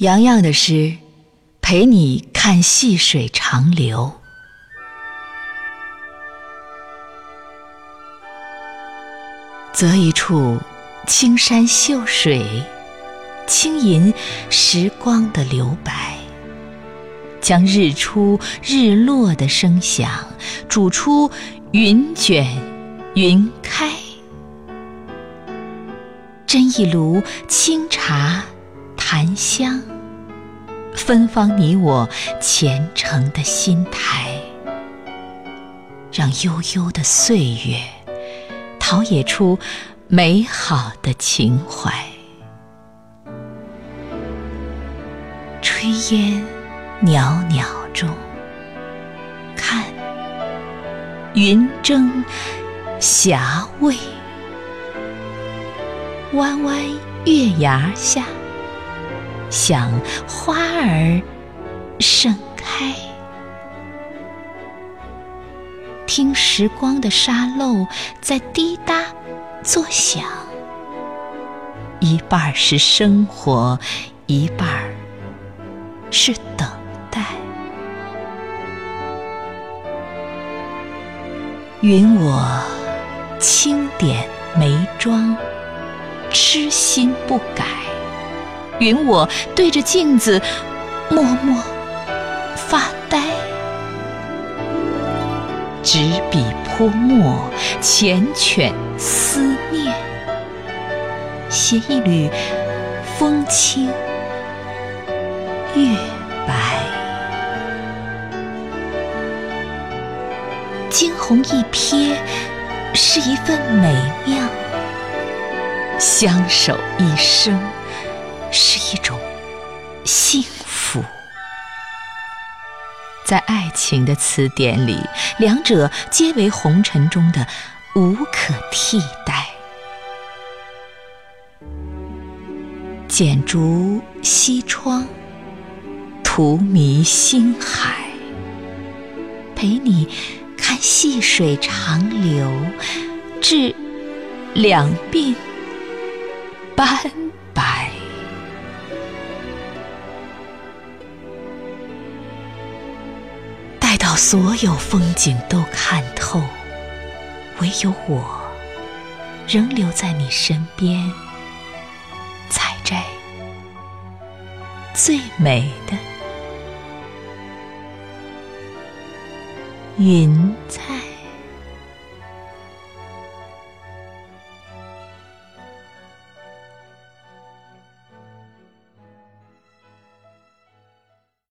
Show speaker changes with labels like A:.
A: 洋洋的诗，陪你看细水长流。择一处青山秀水，轻吟时光的留白，将日出日落的声响煮出云卷云开，斟一炉清茶。檀香，芬芳你我虔诚的心台，让悠悠的岁月陶冶出美好的情怀。炊烟袅袅中，看云蒸霞蔚，弯弯月牙下。想花儿盛开，听时光的沙漏在滴答作响，一半是生活，一半是等待。允我轻点眉妆，痴心不改。允我对着镜子默默发呆，执笔泼墨，缱绻思念，写一缕风轻月白，惊鸿一瞥是一份美妙，相守一生。是一种幸福，在爱情的词典里，两者皆为红尘中的无可替代。剪烛西窗，荼蘼星海，陪你看细水长流，至两鬓斑白。待到所有风景都看透，唯有我仍留在你身边，采摘最美的云彩。